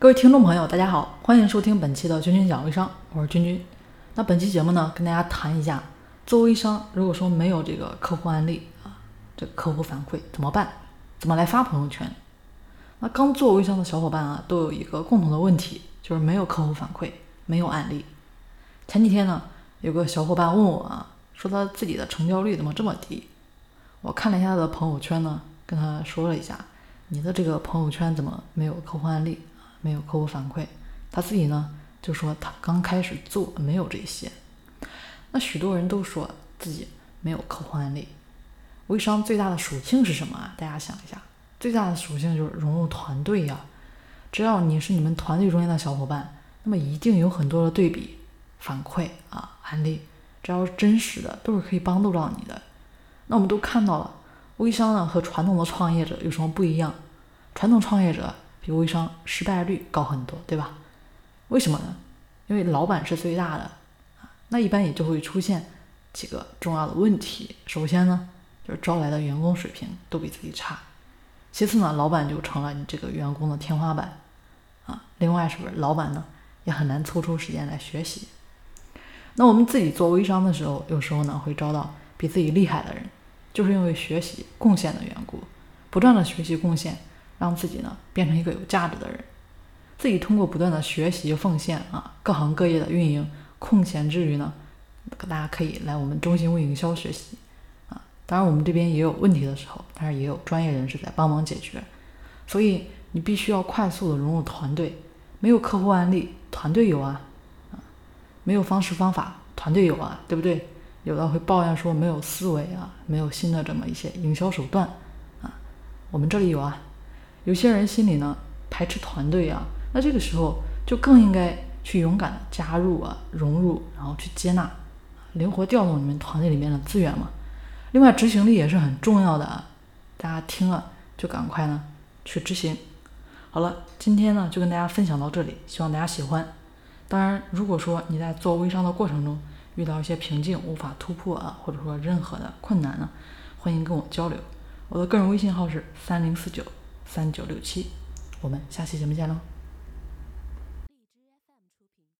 各位听众朋友，大家好，欢迎收听本期的君君讲微商，我是君君。那本期节目呢，跟大家谈一下，做微商如果说没有这个客户案例啊，这客户反馈怎么办？怎么来发朋友圈？那刚做微商的小伙伴啊，都有一个共同的问题，就是没有客户反馈，没有案例。前几天呢，有个小伙伴问我啊，说他自己的成交率怎么这么低？我看了一下他的朋友圈呢，跟他说了一下，你的这个朋友圈怎么没有客户案例？没有客户反馈，他自己呢就说他刚开始做没有这些。那许多人都说自己没有客户案例。微商最大的属性是什么啊？大家想一下，最大的属性就是融入团队呀。只要你是你们团队中间的小伙伴，那么一定有很多的对比、反馈啊、案例，只要是真实的，都是可以帮助到你的。那我们都看到了，微商呢和传统的创业者有什么不一样？传统创业者。比微商失败率高很多，对吧？为什么呢？因为老板是最大的啊，那一般也就会出现几个重要的问题。首先呢，就是招来的员工水平都比自己差；其次呢，老板就成了你这个员工的天花板啊。另外，是不是老板呢也很难抽出时间来学习？那我们自己做微商的时候，有时候呢会招到比自己厉害的人，就是因为学习贡献的缘故，不断的学习贡献。让自己呢变成一个有价值的人，自己通过不断的学习奉献啊，各行各业的运营，空闲之余呢，大家可以来我们中心微营销学习啊。当然我们这边也有问题的时候，但是也有专业人士在帮忙解决。所以你必须要快速的融入团队，没有客户案例，团队有啊啊，没有方式方法，团队有啊，对不对？有的会抱怨说没有思维啊，没有新的这么一些营销手段啊，我们这里有啊。有些人心里呢排斥团队啊，那这个时候就更应该去勇敢的加入啊，融入，然后去接纳，灵活调动你们团队里面的资源嘛。另外，执行力也是很重要的啊，大家听了就赶快呢去执行。好了，今天呢就跟大家分享到这里，希望大家喜欢。当然，如果说你在做微商的过程中遇到一些瓶颈无法突破啊，或者说任何的困难呢，欢迎跟我交流。我的个人微信号是三零四九。三九六七，我们下期节目见喽。